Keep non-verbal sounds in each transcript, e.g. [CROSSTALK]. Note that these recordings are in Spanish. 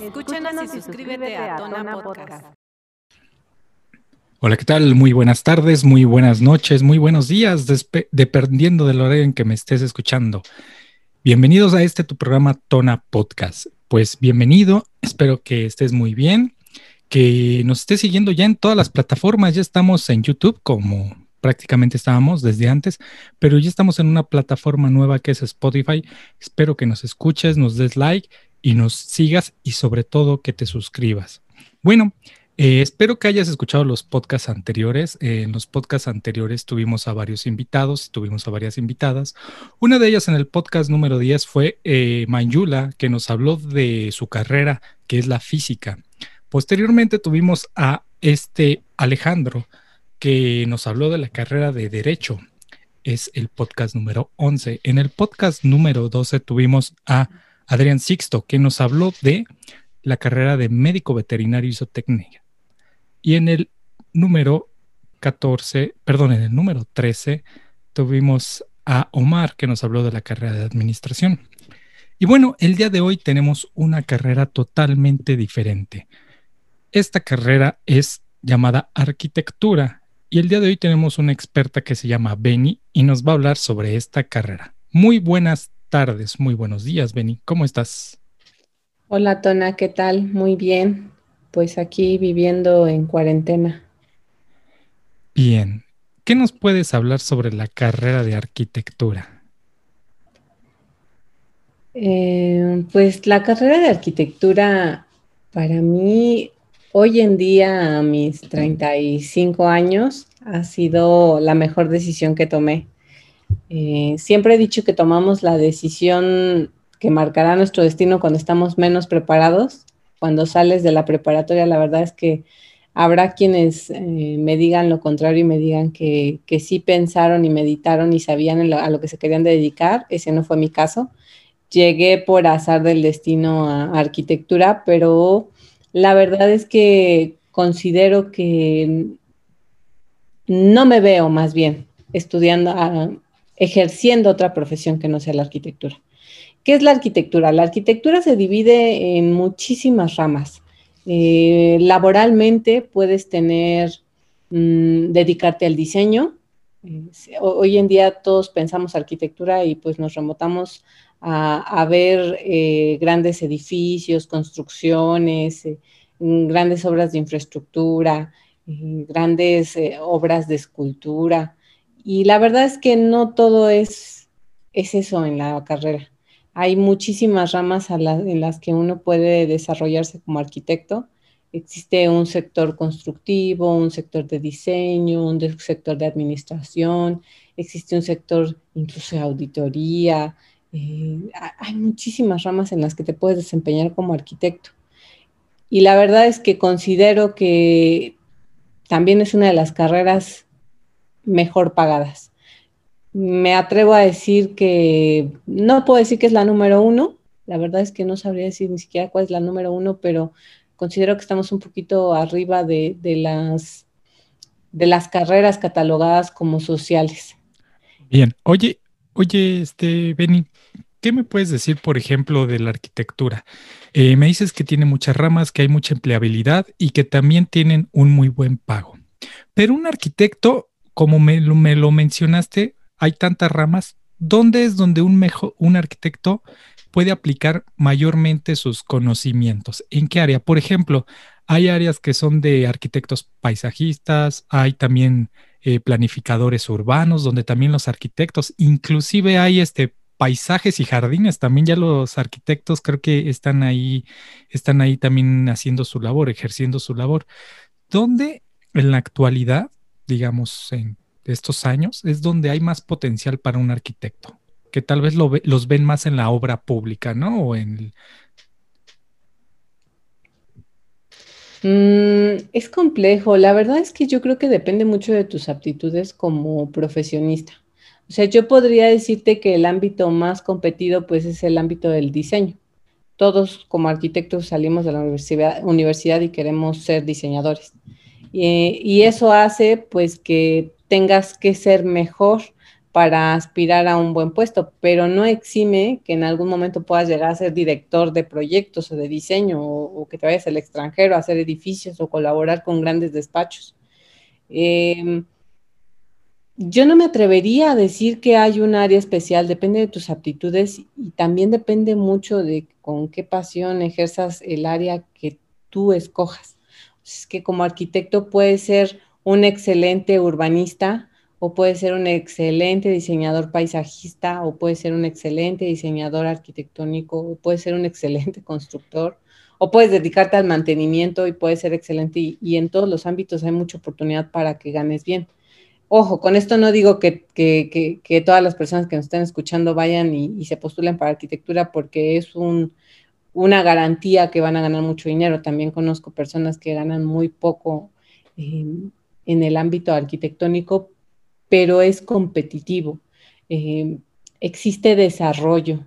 Escúchanos y suscríbete a Tona Podcast. Hola, ¿qué tal? Muy buenas tardes, muy buenas noches, muy buenos días, dependiendo del horario en que me estés escuchando. Bienvenidos a este tu programa Tona Podcast. Pues bienvenido, espero que estés muy bien, que nos estés siguiendo ya en todas las plataformas, ya estamos en YouTube como prácticamente estábamos desde antes, pero ya estamos en una plataforma nueva que es Spotify. Espero que nos escuches, nos des like y nos sigas y sobre todo que te suscribas. Bueno, eh, espero que hayas escuchado los podcasts anteriores. Eh, en los podcasts anteriores tuvimos a varios invitados, tuvimos a varias invitadas. Una de ellas en el podcast número 10 fue eh, Mayula, que nos habló de su carrera, que es la física. Posteriormente tuvimos a este Alejandro, que nos habló de la carrera de Derecho. Es el podcast número 11. En el podcast número 12 tuvimos a Adrián Sixto, que nos habló de la carrera de médico veterinario y zootecnia. Y en el número 14, perdón, en el número 13, tuvimos a Omar, que nos habló de la carrera de administración. Y bueno, el día de hoy tenemos una carrera totalmente diferente. Esta carrera es llamada arquitectura y el día de hoy tenemos una experta que se llama Beni y nos va a hablar sobre esta carrera. Muy buenas tardes, muy buenos días, Beni. ¿Cómo estás? Hola, Tona, ¿qué tal? Muy bien. Pues aquí viviendo en cuarentena. Bien. ¿Qué nos puedes hablar sobre la carrera de arquitectura? Eh, pues la carrera de arquitectura para mí hoy en día a mis 35 años ha sido la mejor decisión que tomé. Eh, siempre he dicho que tomamos la decisión que marcará nuestro destino cuando estamos menos preparados. Cuando sales de la preparatoria, la verdad es que habrá quienes eh, me digan lo contrario y me digan que, sí pensaron y meditaron y sabían a lo que se querían dedicar. Ese no fue mi caso. Llegué por azar del destino a arquitectura, pero la verdad es que considero que no me veo más bien estudiando, ejerciendo otra profesión que no sea la arquitectura. ¿Qué es la arquitectura? La arquitectura se divide en muchísimas ramas. Eh, laboralmente puedes tener, mm, dedicarte al diseño. hoy en día todos pensamos arquitectura y pues nos remotamos a, ver eh, grandes edificios, construcciones, eh, grandes obras de infraestructura, grandes obras de escultura. Y la verdad es que no todo es, es eso en la carrera. Hay muchísimas ramas en las que uno puede desarrollarse como arquitecto. Existe un sector constructivo, un sector de diseño, un sector de administración, existe un sector incluso de auditoría. Eh, hay muchísimas ramas en las que te puedes desempeñar como arquitecto. Y la verdad es que considero que también es una de las carreras mejor pagadas. Me atrevo a decir que, no puedo decir que es la número uno, la verdad es que no sabría decir ni siquiera cuál es la número uno, pero considero que estamos un poquito arriba de, las, de las carreras catalogadas como sociales. Bien, oye, oye, este, Benny, ¿qué me puedes decir, por ejemplo, de la arquitectura? Eh, me dices que tiene muchas ramas, que hay mucha empleabilidad y que también tienen un muy buen pago. Pero un arquitecto como me lo, me lo mencionaste, hay tantas ramas. ¿Dónde es donde un, mejor, un arquitecto puede aplicar mayormente sus conocimientos? ¿En qué área? Por ejemplo, hay áreas que son de arquitectos paisajistas, hay también eh, planificadores urbanos, donde también los arquitectos, inclusive hay este paisajes y jardines, también ya los arquitectos creo que están ahí, están ahí también haciendo su labor, ejerciendo su labor. ¿Dónde en la actualidad digamos, en estos años, es donde hay más potencial para un arquitecto, que tal vez lo los ven más en la obra pública, ¿no? O en mm, es complejo. La verdad es que yo creo que depende mucho de tus aptitudes como profesionista. O sea, yo podría decirte que el ámbito más competido pues es el ámbito del diseño. Todos como arquitectos salimos de la universidad y queremos ser diseñadores. Eh, y eso hace pues que tengas que ser mejor para aspirar a un buen puesto, pero no exime que en algún momento puedas llegar a ser director de proyectos o de diseño o, que te vayas al extranjero a hacer edificios o colaborar con grandes despachos. Em, yo no me atrevería a decir que hay un área especial, depende de tus aptitudes y también depende mucho de con qué pasión ejerzas el área que tú escojas. Es que como arquitecto puedes ser un excelente urbanista, o puede ser un excelente diseñador paisajista, o puede ser un excelente diseñador arquitectónico, o puede ser un excelente [LAUGHS] constructor, o puedes dedicarte al mantenimiento y puedes ser excelente y, en todos los ámbitos hay mucha oportunidad para que ganes bien. Ojo, con esto no digo que, todas las personas que nos estén escuchando vayan y, se postulen para arquitectura porque es una garantía que van a ganar mucho dinero. También conozco personas que ganan muy poco eh, en el ámbito arquitectónico, pero es competitivo. Eh, existe desarrollo.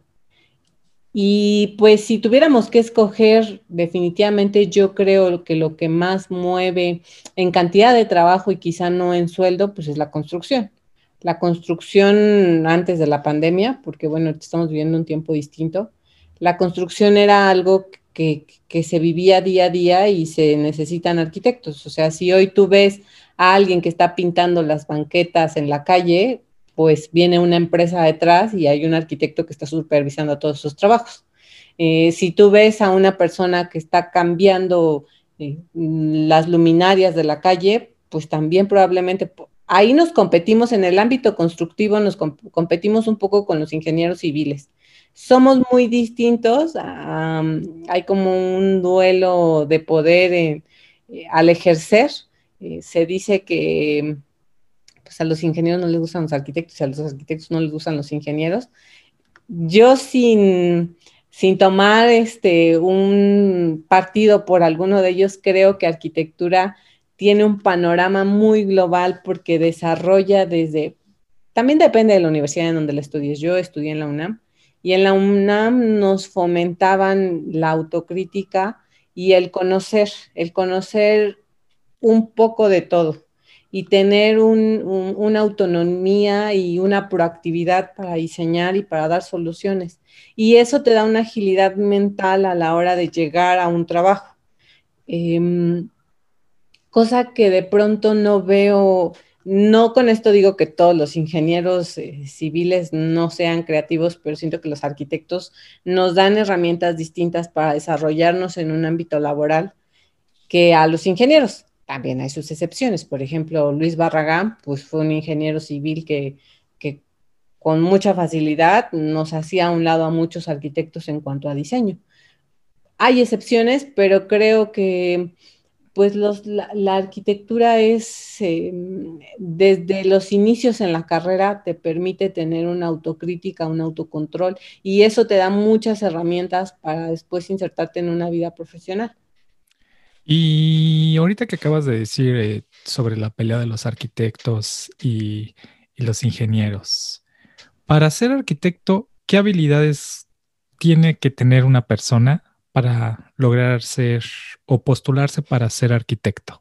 Y pues si tuviéramos que escoger, definitivamente yo creo que lo que más mueve en cantidad de trabajo y quizá no en sueldo, pues es la construcción. La construcción antes de la pandemia, porque bueno, estamos viviendo un tiempo distinto, la construcción era algo que, se vivía día a día y se necesitan arquitectos. O sea, si hoy tú ves a alguien que está pintando las banquetas en la calle, pues viene una empresa detrás y hay un arquitecto que está supervisando todos esos trabajos. Eh, si tú ves a una persona que está cambiando eh, las luminarias de la calle, pues también probablemente ahí nos competimos en el ámbito constructivo, nos competimos un poco con los ingenieros civiles. Somos muy distintos, hay como un duelo de poder eh, al ejercer eh, se dice que pues, a los ingenieros no les gustan los arquitectos y a los arquitectos no les gustan los ingenieros. Yo sin, sin tomar este, un partido por alguno de ellos, creo que arquitectura tiene un panorama muy global porque desarrolla desde, también depende de la universidad en donde la estudies. Yo estudié en la UNAM y en la UNAM nos fomentaban la autocrítica y el conocer, el conocer un poco de todo y tener una autonomía y una proactividad para diseñar y para dar soluciones. Y eso te da una agilidad mental a la hora de llegar a un trabajo. Em, cosa que de pronto no veo, no con esto digo que todos los ingenieros eh, civiles no sean creativos, pero siento que los arquitectos nos dan herramientas distintas para desarrollarnos en un ámbito laboral que a los ingenieros. También hay sus excepciones. Por ejemplo, Luis Barragán, pues fue un ingeniero civil que, con mucha facilidad nos hacía a un lado a muchos arquitectos en cuanto a diseño. Hay excepciones, pero creo que pues la, arquitectura es, em, desde los inicios en la carrera, te permite tener una autocrítica, un autocontrol, y eso te da muchas herramientas para después insertarte en una vida profesional. Y ahorita que acabas de decir eh, sobre la pelea de los arquitectos y, los ingenieros, para ser arquitecto, ¿qué habilidades tiene que tener una persona para lograr ser o postularse para ser arquitecto?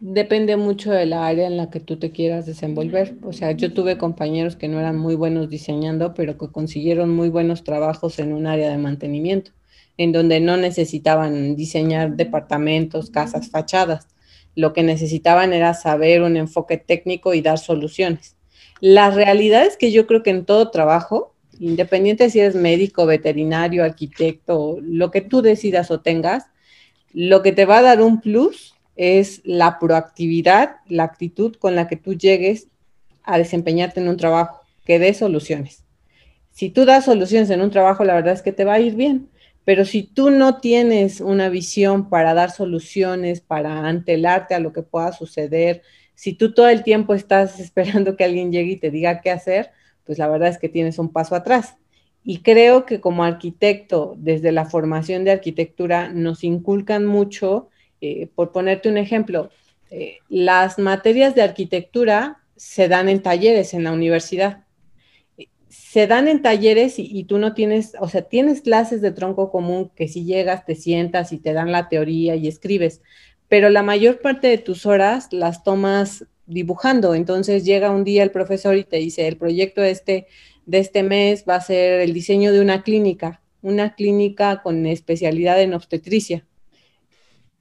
Depende mucho de la área en la que tú te quieras desenvolver. O sea, yo tuve compañeros que no eran muy buenos diseñando, pero que consiguieron muy buenos trabajos en un área de mantenimiento en donde no necesitaban diseñar departamentos, casas, fachadas. Lo que necesitaban era saber un enfoque técnico y dar soluciones. La realidad es que yo creo que en todo trabajo, independiente si eres médico, veterinario, arquitecto, lo que tú decidas o tengas, lo que te va a dar un plus es la proactividad, la actitud con la que tú llegues a desempeñarte en un trabajo, que dé soluciones. Si tú das soluciones en un trabajo, la verdad es que te va a ir bien. Pero si tú no tienes una visión para dar soluciones, para antelarte a lo que pueda suceder, si tú todo el tiempo estás [LAUGHS] esperando que alguien llegue y te diga qué hacer, pues la verdad es que tienes un paso atrás. Y creo que como arquitecto, desde la formación de arquitectura, nos inculcan mucho, eh, por ponerte un ejemplo, eh, las materias de arquitectura se dan en talleres en la universidad se dan en talleres y, tú no tienes, o sea, tienes clases de tronco común que si llegas, te sientas y te dan la teoría y escribes, pero la mayor parte de tus horas las tomas dibujando. Entonces llega un día el profesor y te dice, el proyecto este, de este mes va a ser el diseño de una clínica, una clínica con especialidad en obstetricia.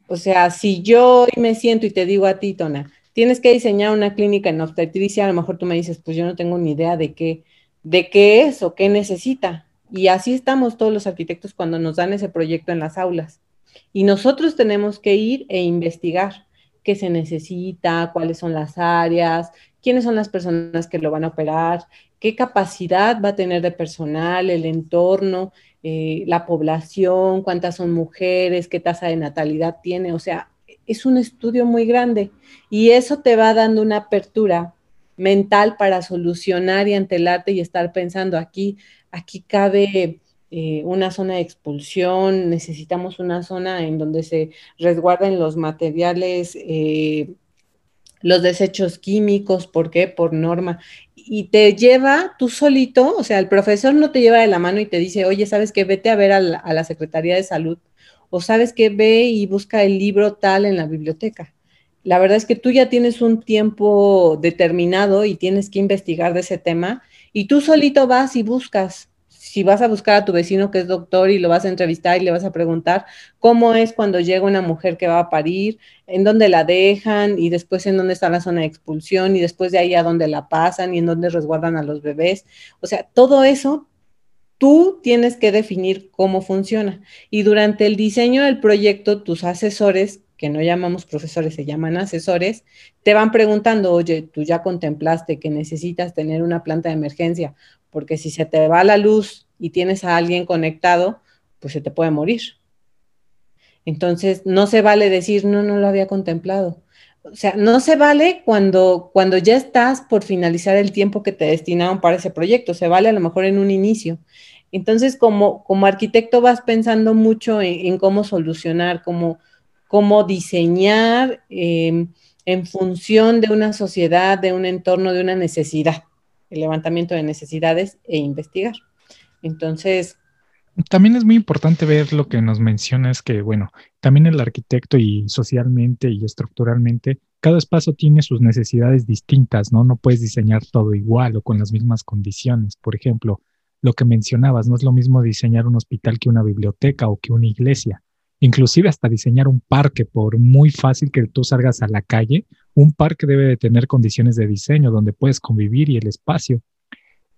O sea, si yo me siento y te digo a ti, Tona, tienes que diseñar una clínica en obstetricia, a lo mejor tú me dices, pues yo no tengo ni idea de qué, de qué es o qué necesita. Y así estamos todos los arquitectos cuando nos dan ese proyecto en las aulas. Y nosotros tenemos que ir e investigar qué se necesita, cuáles son las áreas, quiénes son las personas que lo van a operar, qué capacidad va a tener de personal, el entorno, eh, la población, cuántas son mujeres, qué tasa de natalidad tiene, o sea, es un estudio muy grande y eso te va dando una apertura mental para solucionar y ante el arte y estar pensando aquí, aquí cabe eh, una zona de expulsión, necesitamos una zona en donde se resguarden los materiales, eh, los desechos químicos, ¿por qué? Por norma y te lleva tú solito, o sea, el profesor no te lleva de la mano y te dice, oye, ¿sabes qué? Vete a ver a la, Secretaría de Salud o sabes qué? Ve y busca el libro tal en la biblioteca. La verdad es que tú ya tienes un tiempo determinado y tienes que investigar de ese tema y tú solito vas y buscas si vas a buscar a tu vecino que es doctor y lo vas a entrevistar y le vas a preguntar cómo es cuando llega una mujer que va a parir, en dónde la dejan y después en dónde está la zona de expulsión y después de ahí a dónde la pasan y en dónde resguardan a los bebés. O sea, todo eso tú tienes que definir cómo funciona. Y durante el diseño del proyecto, tus asesores, que no llamamos profesores, se llaman asesores, te van preguntando, oye, tú ya contemplaste que necesitas tener una planta de emergencia porque si se te va la luz y tienes a alguien conectado, pues se te puede morir. Entonces, no se vale decir, no, no lo había contemplado. O sea, no se vale cuando, cuando ya estás por finalizar el tiempo que te destinaron para ese proyecto, se vale a lo mejor en un inicio. Entonces, como, como arquitecto vas pensando mucho en, cómo solucionar, cómo, cómo diseñar em, en función de una sociedad, de un entorno, de una necesidad el levantamiento de necesidades e investigar. Entonces... También es muy importante ver lo que nos mencionas, que bueno, también el arquitecto y socialmente y estructuralmente, cada espacio tiene sus necesidades distintas, ¿no? No puedes diseñar todo igual o con las mismas condiciones. Por ejemplo, lo que mencionabas, no es lo mismo diseñar un hospital que una biblioteca o que una iglesia. Inclusive hasta diseñar un parque, por muy fácil que tú salgas a la calle, un parque debe de tener condiciones de diseño donde puedes convivir y el espacio.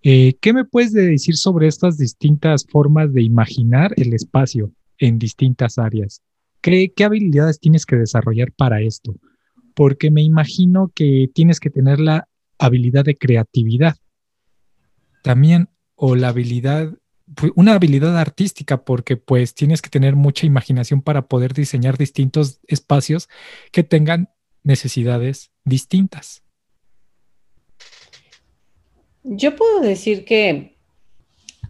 Eh, ¿Qué me puedes decir sobre estas distintas formas de imaginar el espacio en distintas áreas? ¿Qué, ¿Qué habilidades tienes que desarrollar para esto? Porque me imagino que tienes que tener la habilidad de creatividad también o la habilidad una habilidad artística porque pues tienes que tener mucha imaginación para poder diseñar distintos espacios que tengan necesidades distintas. Yo puedo decir que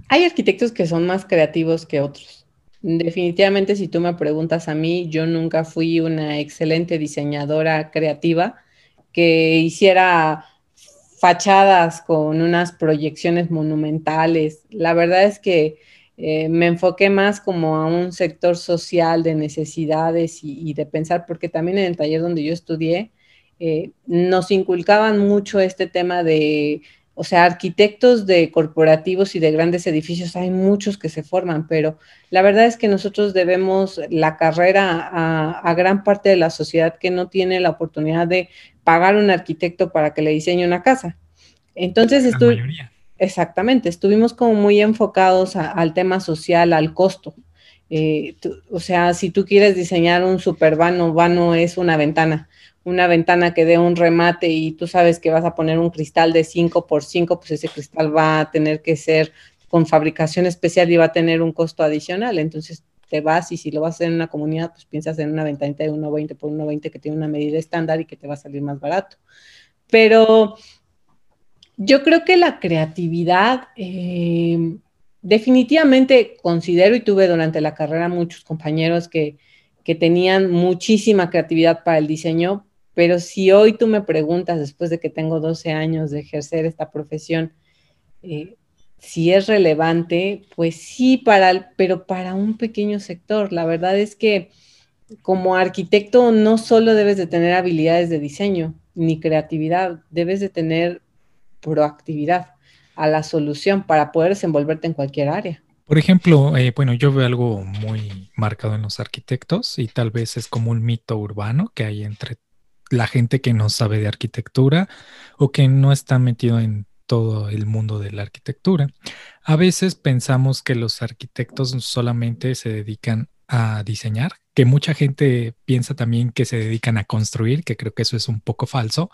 hay arquitectos que son más creativos que otros. Definitivamente, si tú me preguntas a mí, yo nunca fui una excelente diseñadora creativa que hiciera fachadas con unas proyecciones monumentales. La verdad es que eh, me enfoqué más como a un sector social de necesidades y, de pensar, porque también en el taller donde yo estudié, eh, nos inculcaban mucho este tema de, o sea, arquitectos de corporativos y de grandes edificios, hay muchos que se forman, pero la verdad es que nosotros debemos la carrera a, a gran parte de la sociedad que no tiene la oportunidad de pagar un arquitecto para que le diseñe una casa. Entonces, exactamente, estuvimos como muy enfocados al tema social, al costo. Eh, o sea, si tú quieres diseñar un super vano, vano es una ventana, una ventana que dé un remate y tú sabes que vas a poner un cristal de 5 por 5, pues ese cristal va a tener que ser con fabricación especial y va a tener un costo adicional. Entonces te vas y si lo vas a hacer en una comunidad, pues piensas en una ventanita de 1,20 por 1,20 que tiene una medida estándar y que te va a salir más barato. Pero yo creo que la creatividad, eh, definitivamente considero y tuve durante la carrera muchos compañeros que, tenían muchísima creatividad para el diseño, pero si hoy tú me preguntas, después de que tengo 12 años de ejercer esta profesión, eh, si es relevante, pues sí, para, pero para un pequeño sector. La verdad es que como arquitecto no solo debes de tener habilidades de diseño, ni creatividad, debes de tener proactividad a la solución para poder desenvolverte en cualquier área. Por ejemplo, eh, bueno, yo veo algo muy marcado en los arquitectos y tal vez es como un mito urbano que hay entre la gente que no sabe de arquitectura o que no está metido en todo el mundo de la arquitectura. A veces pensamos que los arquitectos solamente se dedican a diseñar, que mucha gente piensa también que se dedican a construir, que creo que eso es un poco falso,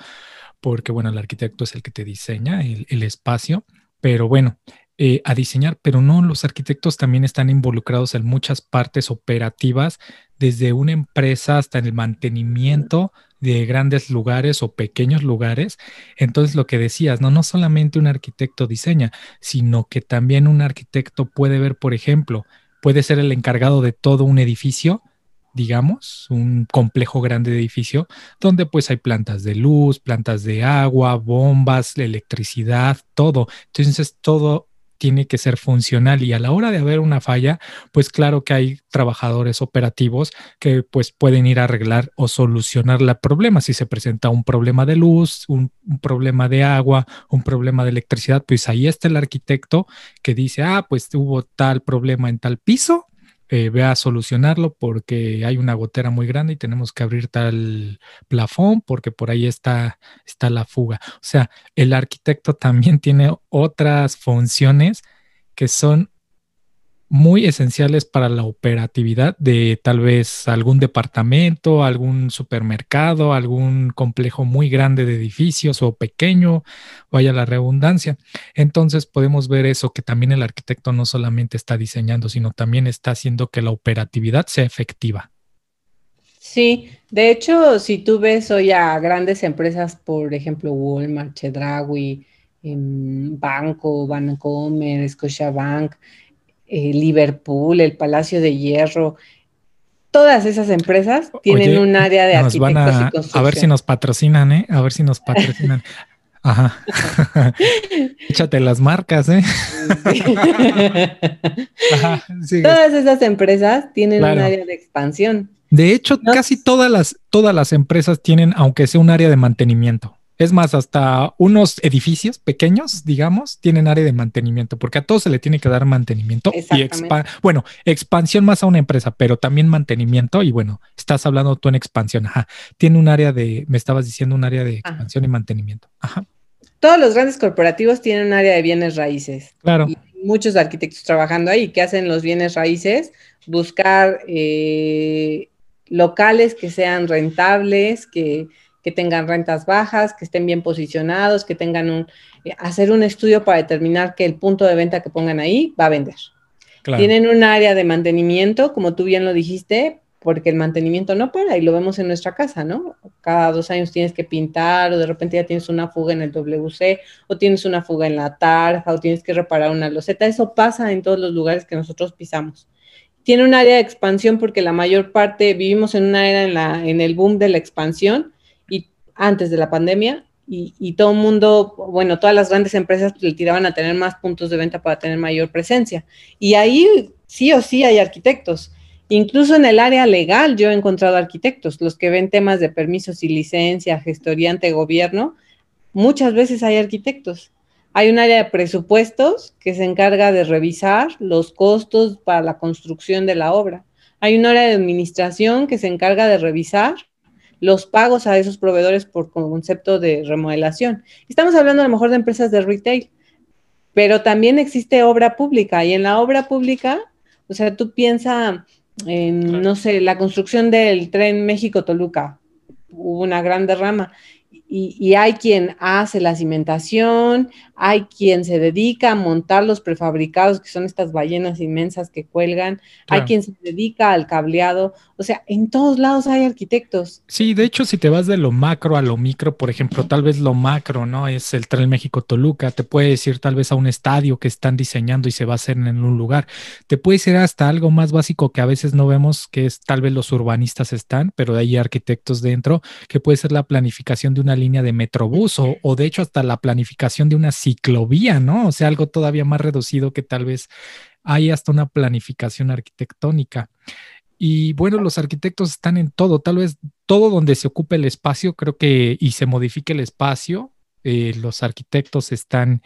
porque bueno, el arquitecto es el que te diseña el, espacio, pero bueno, eh, a diseñar, pero no, los arquitectos también están involucrados en muchas partes operativas, desde una empresa hasta en el mantenimiento de grandes lugares o pequeños lugares. Entonces, lo que decías, no, no solamente un arquitecto diseña, sino que también un arquitecto puede ver, por ejemplo, puede ser el encargado de todo un edificio, digamos, un complejo grande de edificio, donde pues hay plantas de luz, plantas de agua, bombas, electricidad, todo. Entonces, todo tiene que ser funcional y a la hora de haber una falla, pues claro que hay trabajadores operativos que pues pueden ir a arreglar o solucionar el problema. Si se presenta un problema de luz, un, un, problema de agua, un problema de electricidad, pues ahí está el arquitecto que dice, ah, pues hubo tal problema en tal piso, eh, ve a solucionarlo porque hay una gotera muy grande y tenemos que abrir tal plafón porque por ahí está, está la fuga. O sea, el arquitecto [LAUGHS] también tiene otras funciones que son muy esenciales para la operatividad de tal vez algún departamento, algún supermercado, algún complejo muy grande de edificios o pequeño, vaya la redundancia. Entonces podemos ver eso, que también el arquitecto no solamente está diseñando, sino también está haciendo que la operatividad sea efectiva. Sí, de hecho, si tú ves hoy a grandes empresas, por ejemplo, Walmart, Chedraui, em, Banco, Bancomer, Scotiabank, eh, Liverpool, el Palacio de Hierro, todas esas empresas tienen un área de arquitectos a, y construcción. A ver si nos patrocinan, ¿eh? A ver si nos patrocinan. [LAUGHS] Ajá. [LAUGHS] Échate las marcas, ¿eh? [LAUGHS] Todas esas empresas tienen un área de expansión. De hecho, casi todas las, todas las empresas tienen, aunque sea un área de mantenimiento. Es más, hasta unos edificios pequeños, digamos, tienen área de mantenimiento, porque a todos se le tiene que dar mantenimiento y bueno, expansión más a una empresa, pero también mantenimiento. Y bueno, estás hablando tú en expansión. Ajá. Tiene un área de, me estabas diciendo, un área de expansión y mantenimiento. Ajá. Todos los grandes corporativos tienen un área de bienes raíces. Claro. Y muchos arquitectos trabajando ahí. ¿Qué hacen los bienes raíces? Buscar eh, locales que sean rentables, que que tengan rentas bajas, que estén bien posicionados, que tengan un, eh, hacer un estudio para determinar que el punto de venta que pongan ahí va a vender. Tienen un área de mantenimiento, como tú bien lo dijiste, porque el mantenimiento no para y lo vemos en nuestra casa, ¿no? Cada dos años tienes que pintar o de repente ya tienes una fuga en el WC o tienes una fuga en la tarja o tienes que reparar una loseta. Eso pasa en todos los lugares que nosotros pisamos. Tiene un área de expansión porque la mayor parte, vivimos en una era en, la, en el boom de la expansión antes de la pandemia y, todo el mundo, bueno, todas las grandes empresas le tiraban a tener más puntos de venta para tener mayor presencia. Y ahí sí o sí hay arquitectos. Incluso en el área legal yo he encontrado arquitectos, los que ven temas de permisos y licencia, gestoría ante gobierno, muchas veces hay arquitectos. Hay un área de presupuestos que se encarga de revisar los costos para la construcción de la obra. Hay un área de administración que se encarga de revisar los pagos a esos proveedores por concepto de remodelación. Estamos hablando a lo mejor de empresas de retail, pero también existe obra pública y en la obra pública, o sea, tú piensas en, no sé, la construcción del tren México-Toluca, hubo una gran derrama. Y, hay quien hace la cimentación, hay quien se dedica a montar los prefabricados, que son estas ballenas inmensas que cuelgan, hay quien se dedica al cableado, o sea, en todos lados hay arquitectos. Sí, de hecho, si te vas de lo macro a lo micro, por ejemplo, tal vez lo macro, ¿no? Es el Tren México-Toluca, te puedes ir tal vez a un estadio que están diseñando y se va a hacer en un lugar, te puedes ir hasta algo más básico que a veces no vemos, que es tal vez los urbanistas están, pero hay arquitectos dentro, que puede ser la planificación de una línea de metrobús o, o, de hecho hasta la planificación de una ciclovía, ¿no? O sea, algo todavía más reducido que tal vez hay hasta una planificación arquitectónica. Y bueno, los arquitectos están en todo, tal vez todo donde se ocupe el espacio, creo que y se modifique el espacio, eh, los arquitectos están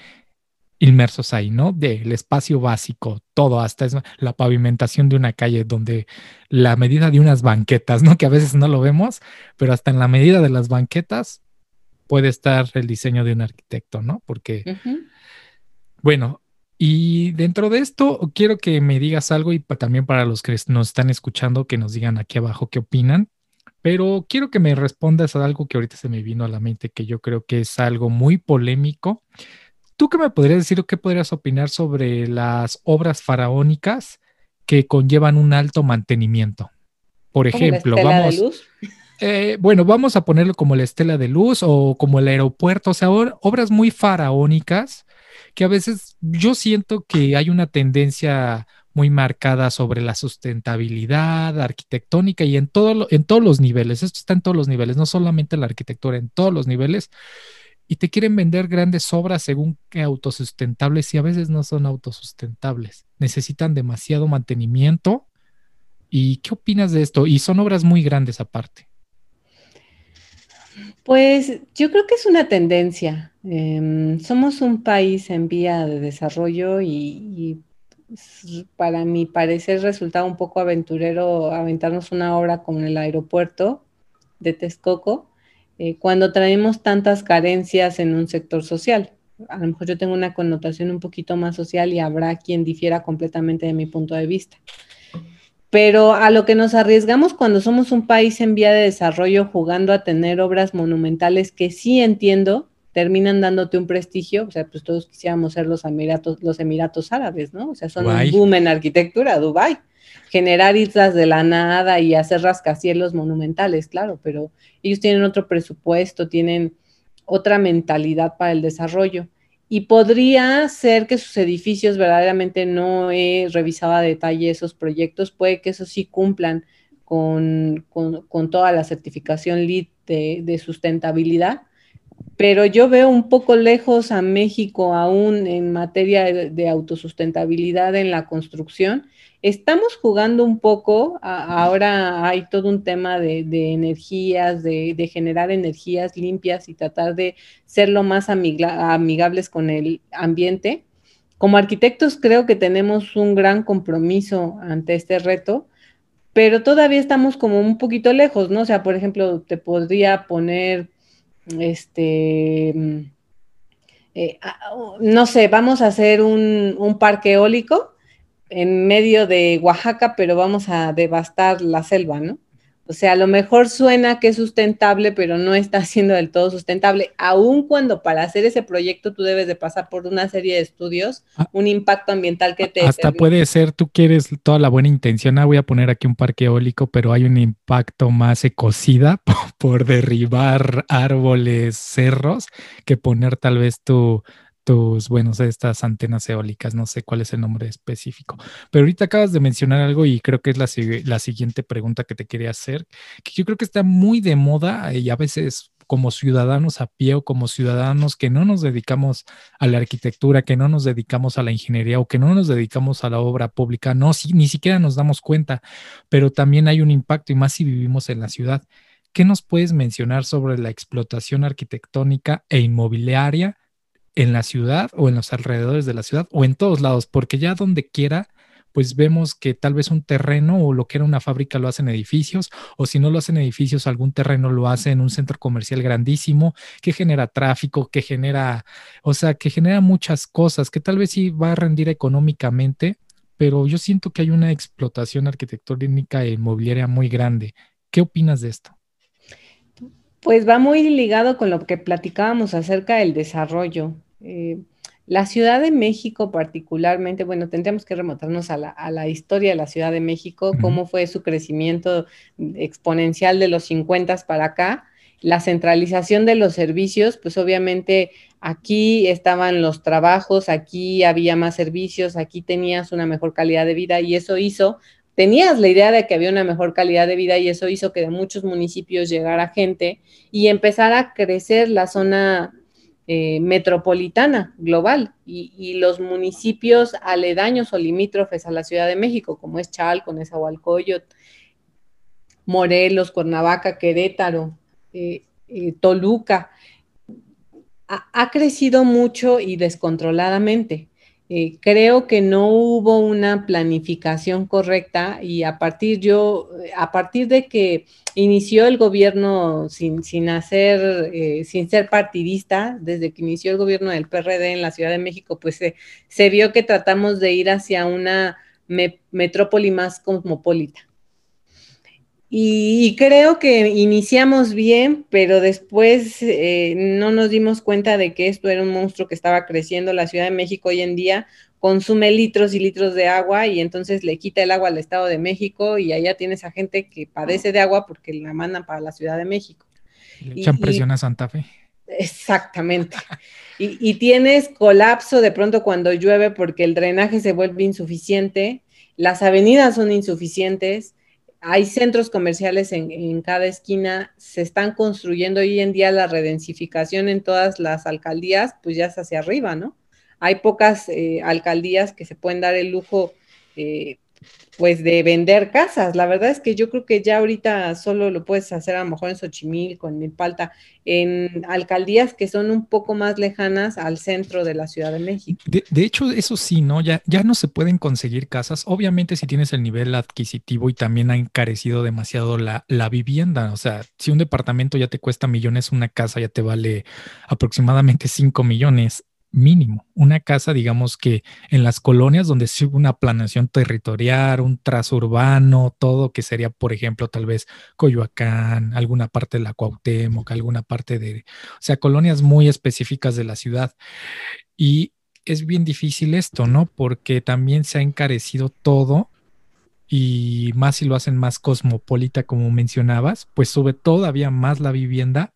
inmersos ahí, ¿no? Del espacio básico, todo, hasta es la pavimentación de una calle, donde la medida de unas banquetas, ¿no? Que a veces no lo vemos, pero hasta en la medida de las banquetas puede estar el diseño de un arquitecto, ¿no? Porque, bueno, y dentro de esto quiero que me digas algo y también para los que nos están escuchando, que nos digan aquí abajo qué opinan. Pero quiero que me respondas a algo que ahorita se me vino a la mente, que yo creo que es algo muy polémico. ¿Tú qué me podrías decir o qué podrías opinar sobre las obras faraónicas que conllevan un alto mantenimiento? Por ejemplo, vamos. Eh, bueno, vamos a ponerlo como la estela de luz o como el aeropuerto, o sea, obras muy faraónicas que a veces yo siento que hay una tendencia muy marcada sobre la sustentabilidad arquitectónica y en, todo en todos los niveles. Esto está en todos los niveles, no solamente la arquitectura, en todos los niveles. Y te quieren vender grandes obras según que autosustentables y a veces no son autosustentables. Necesitan demasiado mantenimiento. ¿Y qué opinas de esto? Y son obras muy grandes aparte. Pues yo creo que es una tendencia. Em, somos un país en vía de desarrollo y, para mi parecer resulta un poco aventurero aventarnos una obra como el aeropuerto de Texcoco eh, cuando traemos tantas carencias en un sector social. A lo mejor yo tengo una connotación un poquito más social y habrá quien difiera completamente de mi punto de vista pero a lo que nos arriesgamos cuando somos un país en vía de desarrollo jugando a tener obras monumentales que sí entiendo, terminan dándote un prestigio, o sea, pues todos quisiéramos ser los Emiratos, los Emiratos Árabes, ¿no? O sea, son un boom en arquitectura, Dubai. Generar islas de la nada y hacer rascacielos monumentales, claro, pero ellos tienen otro presupuesto, tienen otra mentalidad para el desarrollo y podría ser que sus edificios verdaderamente no he revisado a detalle esos proyectos, puede que eso sí cumplan con, toda la certificación LEED de, sustentabilidad, pero yo veo un poco lejos a México aún en materia de autosustentabilidad en la construcción Estamos jugando un poco, ahora hay todo un tema de, energías, de, generar energías limpias y tratar de ser lo más amigables con el ambiente. Como arquitectos creo que tenemos un gran compromiso ante este reto, pero todavía estamos como un poquito lejos, ¿no? O sea, por ejemplo, te podría poner, este, mm, eh, no sé, vamos a hacer un, un parque eólico en medio de Oaxaca, pero vamos a devastar la selva, ¿no? O sea, a lo mejor suena que es sustentable, pero no está [LAUGHS] siendo del todo sustentable, aun cuando para hacer ese proyecto tú debes de pasar por una serie de estudios, ah. un impacto ambiental que te... Hasta puede ser, tú quieres toda la buena intención, ah, voy a poner aquí un parque eólico, pero hay un impacto más ecocida [LAUGHS] por derribar árboles, cerros, que poner tal vez tu tus, bueno, estas antenas eólicas, no sé cuál es el nombre específico. Pero ahorita acabas de mencionar algo y creo que es la, la siguiente pregunta que te quería hacer, que yo creo que está muy de moda y a veces como ciudadanos a pie o como ciudadanos que no nos dedicamos a la arquitectura, que no nos dedicamos a la ingeniería o que no nos dedicamos a la obra pública, no, si, ni siquiera nos damos cuenta, pero también hay un impacto y más si vivimos en la ciudad. ¿Qué nos puedes mencionar sobre la explotación arquitectónica e inmobiliaria en la ciudad o en los alrededores de la ciudad o en todos lados, porque ya donde quiera, pues vemos que tal vez un terreno o lo que era una fábrica lo hacen edificios, o si no lo hacen edificios, algún terreno lo hace en un centro comercial grandísimo que genera tráfico, que genera, o sea, que genera muchas cosas que tal vez sí va a rendir económicamente, pero yo siento que hay una explotación arquitectónica e inmobiliaria muy grande. ¿Qué opinas de esto? Pues va muy ligado con lo que platicábamos acerca del desarrollo. Eh, la Ciudad de México particularmente, bueno, tendríamos que remontarnos a la, historia de la Ciudad de México, cómo fue su crecimiento exponencial de los 50 para acá, la centralización de los servicios, pues obviamente aquí estaban los trabajos, aquí había más servicios, aquí tenías una mejor calidad de vida y eso hizo tenías la idea de que había una mejor calidad de vida y eso hizo que de muchos municipios llegara gente y empezara a crecer la zona eh, metropolitana global y, los municipios aledaños o limítrofes a la Ciudad de México, como es Chalco, Nezahualcóyotl, Morelos, Cuernavaca, Querétaro, eh, eh, Toluca, ha, crecido mucho y descontroladamente. Eh, creo que no hubo una planificación correcta y a partir yo, a partir de que inició el gobierno sin, sin hacer, eh, sin ser partidista, desde que inició el gobierno del PRD en la Ciudad de México, pues se vio que tratamos de ir hacia una metrópoli más cosmopolita. Y, creo que iniciamos bien, pero después eh, no nos dimos cuenta de que esto era un monstruo que estaba creciendo. La Ciudad de México hoy en día consume litros y litros de agua y entonces le quita el agua al Estado de México y allá tienes a gente que padece de agua porque la mandan para la Ciudad de México. Le echan presión a Santa Fe. Exactamente. [LAUGHS] y, y, tienes colapso de pronto cuando llueve porque el drenaje se vuelve insuficiente, las avenidas son insuficientes, hay centros comerciales en, cada esquina, se están construyendo hoy en día la redensificación en todas las alcaldías, pues ya es hacia arriba, ¿no? Hay pocas eh, alcaldías que se pueden dar el lujo eh, pues de vender casas. La verdad es que yo creo que ya ahorita solo lo puedes hacer a lo mejor en Xochimilco, en Milpalta, en alcaldías que son un poco más lejanas al centro de la Ciudad de México. De, hecho, eso sí, ¿no? Ya, ya no se pueden conseguir casas. Obviamente si tienes el nivel adquisitivo y también ha encarecido demasiado la, la vivienda. O sea, si un departamento ya te cuesta millones, una casa ya te vale aproximadamente 5 millones mínimo. Una casa, digamos que en las colonias donde se hubo una planeación territorial, un trazo urbano, todo que sería, por ejemplo, tal vez Coyoacán, alguna parte de la Cuauhtémoc, alguna parte de, o sea, colonias muy específicas de la ciudad. Y es bien difícil esto, ¿no? Porque también se ha encarecido todo y más si lo hacen más cosmopolita, como mencionabas, pues sube todavía más la vivienda.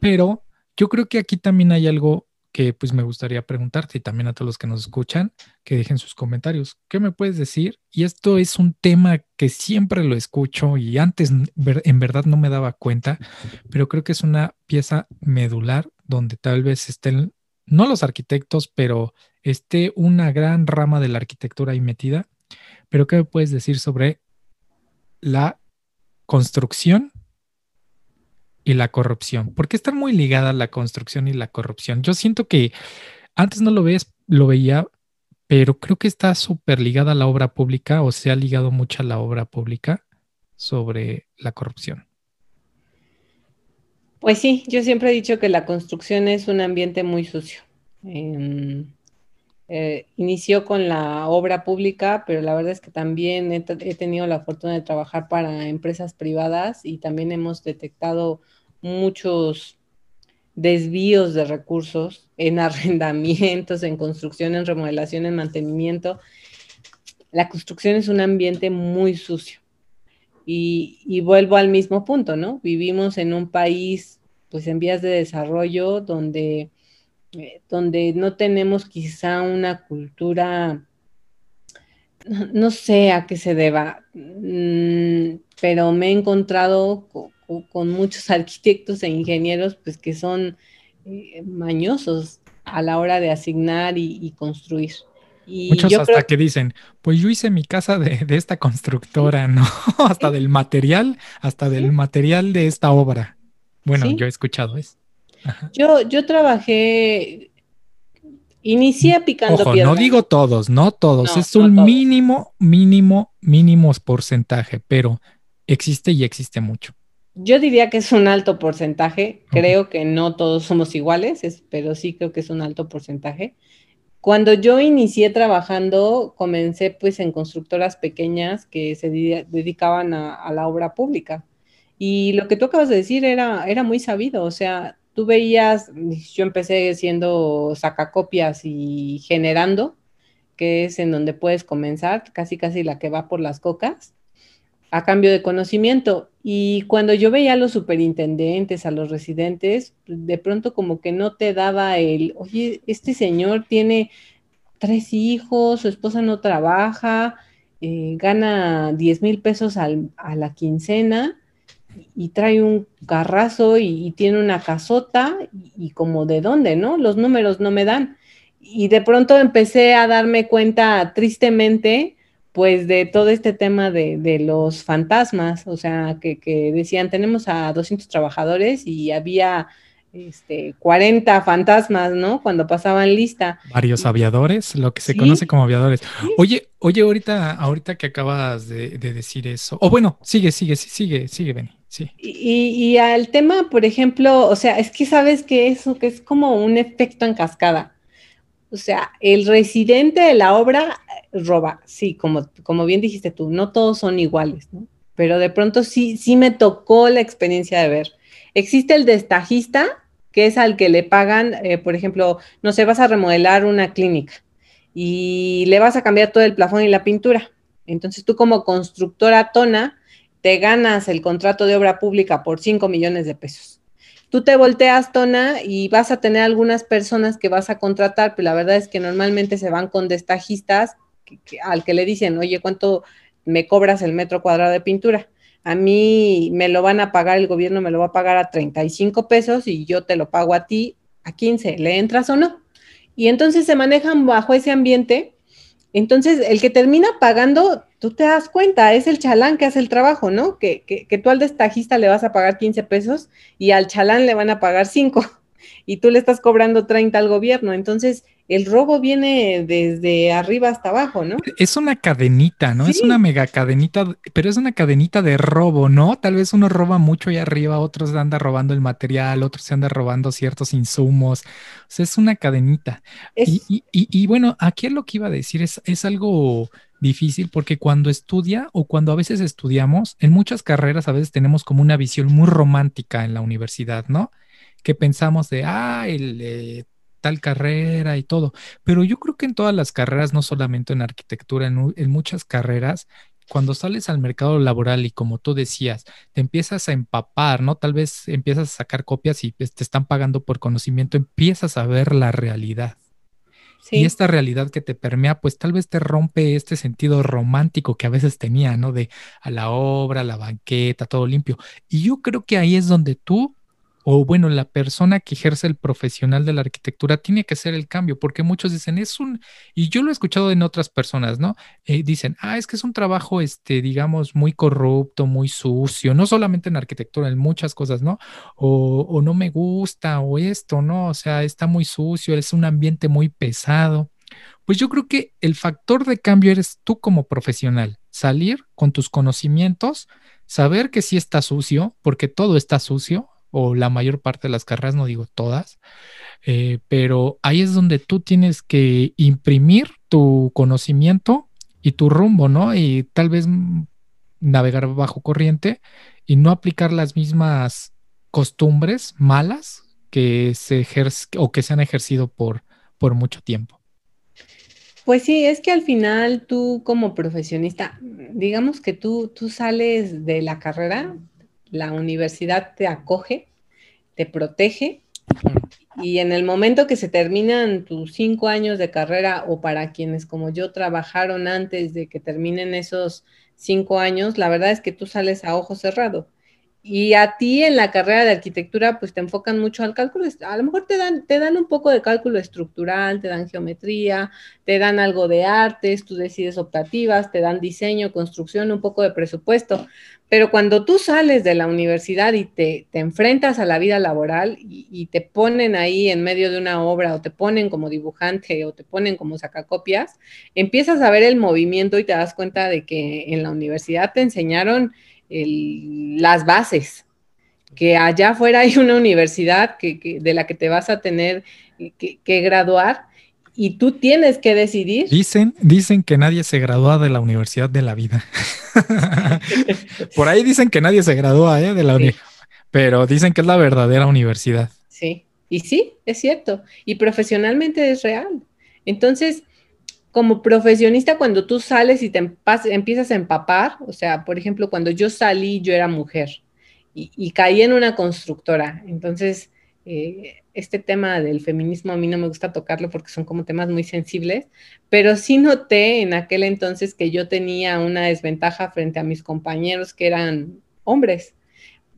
Pero yo creo que aquí también hay algo que pues me gustaría preguntarte y también a todos los que nos escuchan que dejen sus comentarios. ¿Qué me puedes decir? Y esto es un tema que siempre lo escucho y antes en verdad no me daba cuenta, pero creo que es una pieza medular donde tal vez estén, no los arquitectos, pero esté una gran rama de la arquitectura ahí metida. Pero ¿qué me puedes decir sobre la construcción y la corrupción. ¿Por qué están muy ligadas la construcción y la corrupción? Yo siento que antes no lo ves, lo veía, pero creo que está súper ligada a la obra pública o se ha ligado mucho a la obra pública sobre la corrupción. Pues sí, yo siempre he dicho que la construcción es un ambiente muy sucio. Em, eh, inició con la obra pública, pero la verdad es que también he, tenido la fortuna de trabajar para empresas privadas y también hemos detectado muchos desvíos de recursos en [LAUGHS] arrendamientos, en construcción, en remodelación, en mantenimiento. La construcción es un ambiente muy sucio. Y, vuelvo al mismo punto, ¿no? Vivimos en un país, pues en vías de desarrollo, donde, eh, donde no tenemos quizá una cultura, no, sé a qué se deba, mm, pero me he encontrado con muchos [LAUGHS] arquitectos e ingenieros, pues que son eh, mañosos a la hora de asignar y, construir. Y Muchos hasta que dicen, pues yo hice mi casa de, esta constructora, ¿no? [LAUGHS] hasta del material, hasta del material de esta obra. Bueno, yo he escuchado eso. Yo, yo trabajé, inicié picando Ojo, no digo todos, no todos, es un mínimo, mínimo, mínimo porcentaje, pero existe y existe mucho. Yo diría que es un alto porcentaje. Creo que no todos somos iguales, pero sí creo que es un alto porcentaje. Cuando yo inicié trabajando, comencé pues en constructoras pequeñas que se dedicaban a, la obra pública. Y lo que tú acabas de decir era, era muy sabido. O sea, tú veías, yo empecé siendo sacacopias y generando, que es en donde puedes comenzar, casi casi la que va por las cocas a cambio de conocimiento. Y cuando yo veía a los superintendentes, a los residentes, de pronto como que no te daba el, oye, este señor tiene tres hijos, su esposa no trabaja, eh, gana 10 mil pesos a la quincena y trae un carrazo y, tiene una casota y, como de dónde, ¿no? Los números no me dan. Y de pronto empecé a darme cuenta tristemente pues de todo este tema de, los fantasmas, o sea, que, que, decían, tenemos a 200 trabajadores y había este, 40 fantasmas, ¿no? Cuando pasaban lista. Varios aviadores, lo que se conoce como aviadores. Oye, oye, ahorita, ahorita que acabas de, decir eso, o bueno, sigue, sigue, sigue, sigue, Benny. Sí. Y, y, al tema, por ejemplo, o sea, es que sabes que eso que es como un efecto en cascada. O sea, el residente de la obra roba, sí, como, como bien dijiste tú, no todos son iguales, ¿no? Pero de pronto sí, sí me tocó la experiencia de ver. Existe el destajista, que es al que le pagan, eh, por ejemplo, no sé, vas a remodelar una clínica y le vas a cambiar todo el plafón y la pintura. Entonces tú como constructora tona, te ganas el contrato de obra pública por 5 millones de pesos. Tú te volteas, Tona, y vas a tener algunas personas que vas a contratar, pero la verdad es que normalmente se van con destajistas al que le dicen, oye, ¿cuánto me cobras el metro cuadrado de pintura? a mí me lo van a pagar, el gobierno me lo va a pagar a 35 pesos y yo te lo pago a ti a 15, ¿le entras o no? Y entonces se manejan bajo ese ambiente. Entonces, el que termina pagando, tú te das cuenta, es el chalán que hace el trabajo, ¿no? Que, que, que tú al destajista le vas a pagar 15 pesos y al chalán le van a pagar 5 y tú le estás cobrando 30 al gobierno. Entonces, el robo viene desde arriba hasta abajo, ¿no? Es una cadenita, ¿no? Es una mega cadenita, pero es una cadenita de robo, ¿no? Tal vez uno roba mucho y arriba, otros anda robando el material, otros se anda robando ciertos insumos. O sea, es una cadenita. Y, y, bueno, aquí lo que iba a decir es, es algo difícil porque cuando estudia o cuando a veces estudiamos, en muchas carreras a veces tenemos como una visión muy romántica en la universidad, ¿no? Que pensamos de, ah, el... Eh, tal carrera y todo. Pero yo creo que en todas las carreras, no solamente en arquitectura, en, muchas carreras, cuando sales al mercado laboral y como tú decías, te empiezas a empapar, ¿no? Tal vez empiezas a sacar copias y pues, te están pagando por conocimiento, empiezas a ver la realidad. Y esta realidad que te permea, pues tal vez te rompe este sentido romántico que a veces tenía, ¿no? De a la obra, a la banqueta, todo limpio. Y yo creo que ahí es donde tú o bueno, la persona que ejerce el profesional de la arquitectura tiene que ser el cambio, porque muchos dicen, es un, y yo lo he escuchado en otras personas, ¿no? Eh, dicen, ah, es que es un trabajo, este, digamos, muy corrupto, muy sucio, no solamente en arquitectura, en muchas cosas, ¿no? O no me gusta, o esto, ¿no? O sea, está muy sucio, es un ambiente muy pesado. Pues yo creo que el factor de cambio eres tú como profesional, salir con tus conocimientos, saber que sí está sucio, porque todo está sucio, o la mayor parte de las carreras, no digo todas, eh, pero ahí es donde tú tienes que imprimir tu conocimiento y tu rumbo, ¿no? Y tal vez navegar bajo corriente y no aplicar las mismas costumbres malas que se o que se han ejercido por, por mucho tiempo. Pues sí, es que al final tú como profesionista, digamos que tú, tú sales de la carrera la universidad te acoge, te protege y en el momento que se terminan tus cinco años de carrera o para quienes como yo trabajaron antes de que terminen esos cinco años, la verdad es que tú sales a ojo cerrado. Y a ti en la carrera de arquitectura, pues te enfocan mucho al cálculo. A lo mejor te dan, te dan un poco de cálculo estructural, te dan geometría, te dan algo de artes, tú decides optativas, te dan diseño, construcción, un poco de presupuesto. Pero cuando tú sales de la universidad y te, enfrentas a la vida laboral y, te ponen ahí en medio de una obra o te ponen como dibujante o te ponen como sacacopias, empiezas a ver el movimiento y te das cuenta de que en la universidad te enseñaron las bases, que allá afuera hay una universidad que, de la que te vas a tener que graduar y tú tienes que decidir. Dicen, dicen que nadie se gradúa de la universidad de la vida. [LAUGHS] Por ahí dicen que nadie se gradúa ¿eh? de la universidad, pero dicen que es la verdadera universidad. Sí, y sí, es cierto. Y profesionalmente es real. Entonces, como profesionista, cuando tú sales y te empiezas a empapar, o sea, por ejemplo, cuando yo salí, yo era mujer y, caí en una constructora. Entonces, eh, este tema del feminismo a mí no me gusta tocarlo porque son como temas muy sensibles, pero sí noté en aquel entonces que yo tenía una desventaja frente a mis compañeros que eran hombres,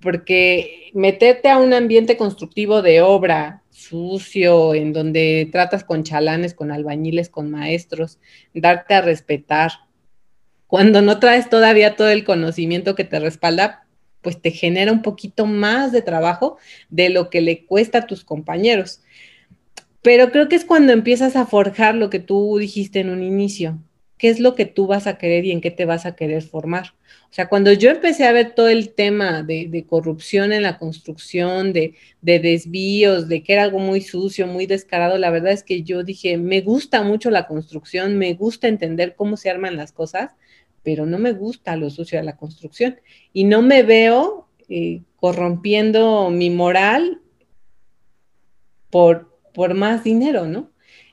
porque meterte a un ambiente constructivo de obra sucio, en donde tratas con chalanes, con albañiles, con maestros, darte a respetar, cuando no traes todavía todo el conocimiento que te respalda, pues te genera un poquito más de trabajo de lo que le cuesta a tus compañeros. Pero creo que es cuando empiezas a forjar lo que tú dijiste en un inicio, qué es lo que tú vas a querer y en qué te vas a querer formar. O sea, cuando yo empecé a ver todo el tema de, corrupción en la construcción, de, de, desvíos, de que era algo muy sucio, muy descarado, la verdad es que yo dije, me gusta mucho la construcción, me gusta entender cómo se arman las cosas, pero no me gusta lo sucio de la construcción y no me veo eh, corrompiendo mi moral por, por más dinero, ¿no?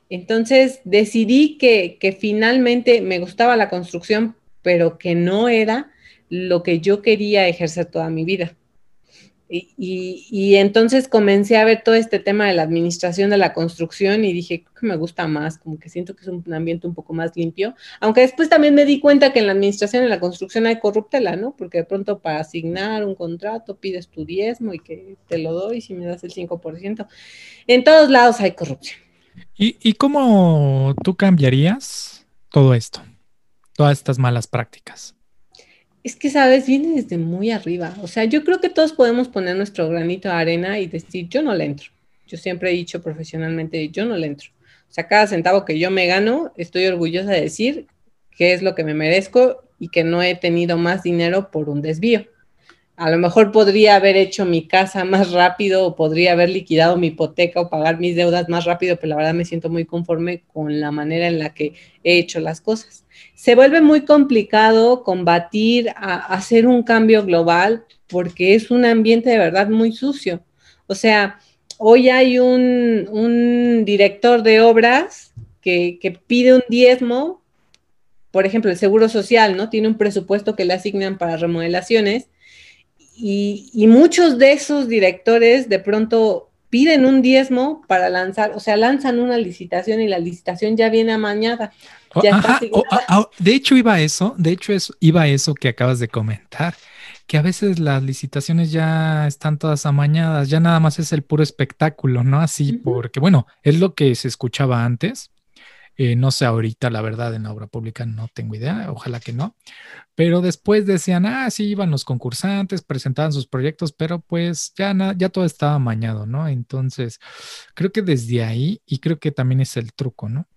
Entonces decidí que, finalmente me gustaba la construcción, pero que no era lo que yo quería ejercer toda mi vida. Y, entonces comencé a ver todo este tema de la administración de la construcción y dije que me gusta más, como que siento que es un ambiente un poco más limpio, aunque después también me di cuenta que en la administración de la construcción hay corruptela, ¿no? Porque de pronto para asignar un contrato pides tu diezmo y que te lo doy si me das el 5%. En todos lados hay corrupción. ¿Y, cómo tú cambiarías todo esto, todas estas malas prácticas? Es que, sabes, viene desde muy arriba. O sea, yo creo que todos podemos poner nuestro granito de arena y decir, yo no le entro. Yo siempre he dicho profesionalmente, yo no le entro. O sea, cada centavo que yo me gano, estoy orgullosa de decir que es lo que me merezco y que no he tenido más dinero por un desvío a lo mejor podría haber hecho mi casa más rápido o podría haber liquidado mi hipoteca o pagar mis deudas más rápido, pero la verdad me siento muy conforme con la manera en la que he hecho las cosas. Se vuelve muy complicado combatir a, hacer un cambio global porque es un ambiente de verdad muy sucio. O sea, hoy hay un, director de obras que, que pide un diezmo, por ejemplo, el Seguro Social, ¿no? Tiene un presupuesto que le asignan para remodelaciones y, muchos de esos directores de pronto piden un diezmo para lanzar, o sea, lanzan una licitación y la licitación ya viene amañada. Oh, oh, ah, ah, de hecho, iba a eso, de hecho, es, iba a eso que acabas de comentar, que a veces las licitaciones ya están todas amañadas, ya nada más es el puro espectáculo, ¿no? Así, porque bueno, es lo que se escuchaba antes, eh, no sé ahorita, la verdad, en la obra pública no tengo idea, ojalá que no. Pero después decían, ah, sí, iban los concursantes, presentaban sus proyectos, pero pues ya, ya todo estaba amañado, ¿no? Entonces, creo que desde ahí, y creo que también es el truco, ¿no?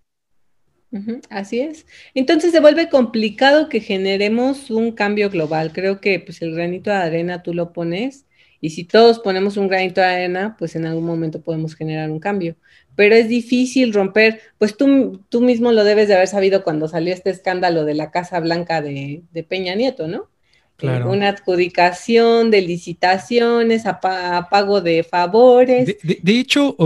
así es. Entonces se vuelve complicado que generemos un cambio global. Creo que pues el granito de arena tú lo pones y si todos ponemos un granito de arena, pues en algún momento podemos generar un cambio pero es difícil romper, pues tú, tú mismo lo debes de haber sabido cuando salió este escándalo de la Casa Blanca de, Peña Nieto, ¿no? Claro. Una adjudicación de licitaciones, pago de favores. De, hecho,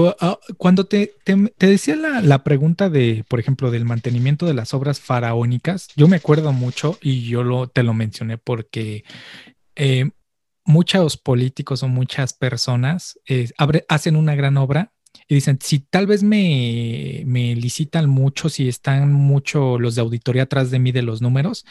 cuando te, decía la, pregunta de, por ejemplo, del mantenimiento de las obras faraónicas, yo me acuerdo mucho y yo lo, te lo mencioné porque eh, muchos políticos o muchas personas eh, hacen una gran obra y dicen, si tal vez me, me licitan mucho, si están mucho los de auditoría atrás de mí de los números,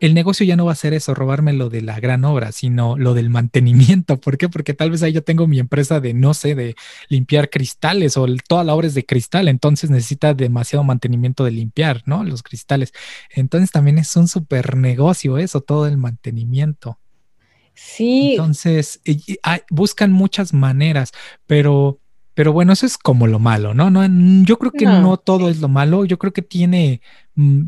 el negocio ya no va a ser eso, robarme lo de la gran obra, sino lo del mantenimiento. ¿Por qué? Porque tal vez ahí yo tengo mi empresa de, no sé, de limpiar cristales o toda la obra es de cristal, entonces necesita demasiado mantenimiento de limpiar, ¿no? Los cristales. Entonces también es un super negocio eso, todo el mantenimiento. Sí. Entonces, buscan muchas maneras, pero pero bueno, eso es como lo malo, ¿no? no yo creo que no, todo es lo malo. Yo creo que tiene mm,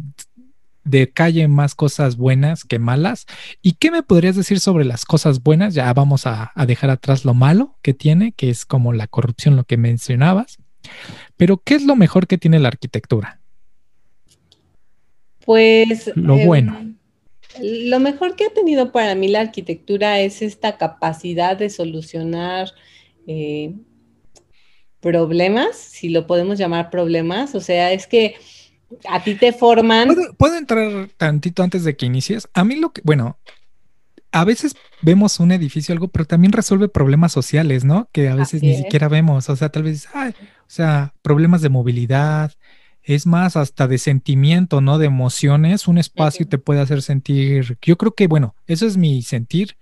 de calle más cosas buenas que malas. ¿Y qué me podrías decir sobre las cosas buenas? Ya vamos a, dejar atrás lo malo que tiene, que es como la corrupción, lo que mencionabas. Pero, ¿qué es lo mejor que tiene la arquitectura? Pues... Lo em, bueno. Lo mejor que ha tenido para mí la arquitectura es esta capacidad de solucionar eh, problemas, si lo podemos llamar problemas, o sea, es que a ti te forman. ¿Puedo, entrar tantito antes de que inicies? A mí lo que, bueno, a veces vemos un edificio algo, pero también resuelve problemas sociales, ¿no? Que a veces ni siquiera vemos, o sea, tal vez, o sea, problemas de movilidad, es más hasta de sentimiento, ¿no? De emociones, un espacio te puede hacer sentir, yo creo que, bueno, eso es mi sentir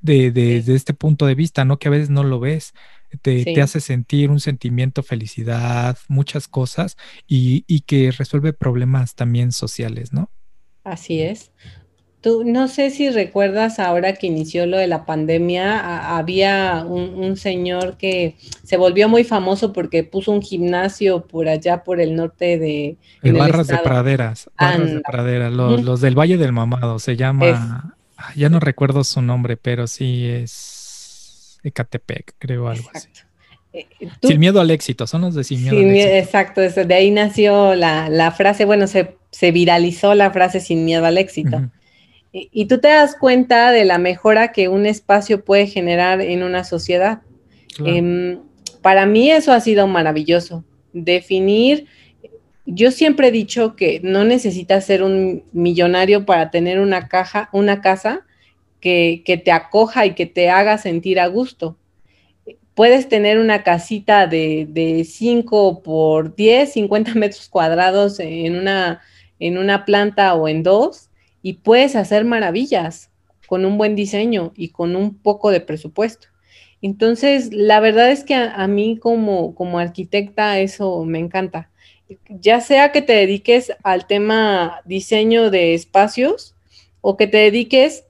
de, de, este punto de vista, ¿no? Que a veces no lo ves te, hace sentir un sentimiento, felicidad, muchas cosas y, que resuelve problemas también sociales, ¿no? Así es. Tú, no sé si recuerdas ahora que inició lo de la pandemia, había un, señor que se volvió muy famoso porque puso un gimnasio por allá por el norte de... barras de praderas, barras de praderas, los, del Valle del Mamado, se llama, ya no recuerdo su nombre, pero sí es Ecatepec, creo algo así. Eh, sin miedo al éxito, son los de sin miedo al éxito. Exacto, de ahí nació la, frase, bueno, se, viralizó la frase sin miedo al éxito. Y, tú te das cuenta de la mejora que un espacio puede generar en una sociedad. Em, para mí eso ha sido maravilloso. Definir, yo siempre he dicho que no necesitas ser un millonario para tener una caja, una casa que, te acoja y que te haga sentir a gusto. Puedes tener una casita de, de 5 por 10, 50 metros cuadrados en una, en una planta o en dos y puedes hacer maravillas con un buen diseño y con un poco de presupuesto. Entonces, la verdad es que a, mí como, como arquitecta eso me encanta. Ya sea que te dediques al tema diseño de espacios o que te dediques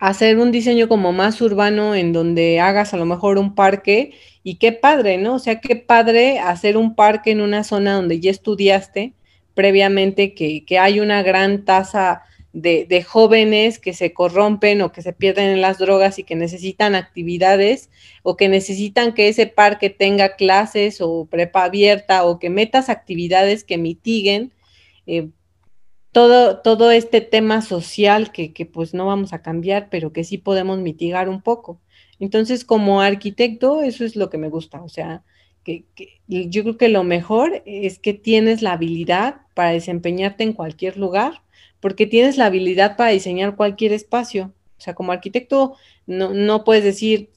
a hacer un diseño como más urbano en donde hagas a lo mejor un parque y qué padre, ¿no? O sea, qué padre hacer un parque en una zona donde ya estudiaste previamente que, que hay una gran tasa de, jóvenes que se corrompen o que se pierden en las drogas y que necesitan actividades o que necesitan que ese parque tenga clases o prepa abierta o que metas actividades que mitiguen eh, todo, todo este tema social que, que pues no vamos a cambiar, pero que sí podemos mitigar un poco. Entonces, como arquitecto, eso es lo que me gusta, o sea, que, que, yo creo que lo mejor es que tienes la habilidad para desempeñarte en cualquier lugar porque tienes la habilidad para diseñar cualquier espacio. O sea, como arquitecto no, no puedes decir,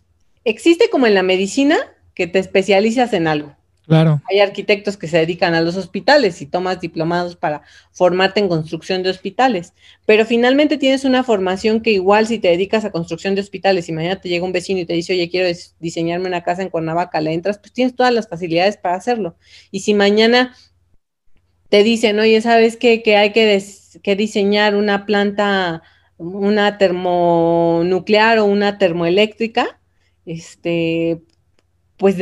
existe como en la medicina que te especializas en algo. Claro. Hay arquitectos que se dedican a los hospitales y tomas diplomados para formarte en construcción de hospitales, pero finalmente tienes una formación que igual si te dedicas a construcción de hospitales y mañana te llega un vecino y te dice, oye, quiero diseñarme una casa en Cuernavaca, le entras, pues tienes todas las facilidades para hacerlo. Y si mañana te dicen, oye, ¿sabes qué? Que hay que, que diseñar una planta, una termonuclear o una termoeléctrica, este, pues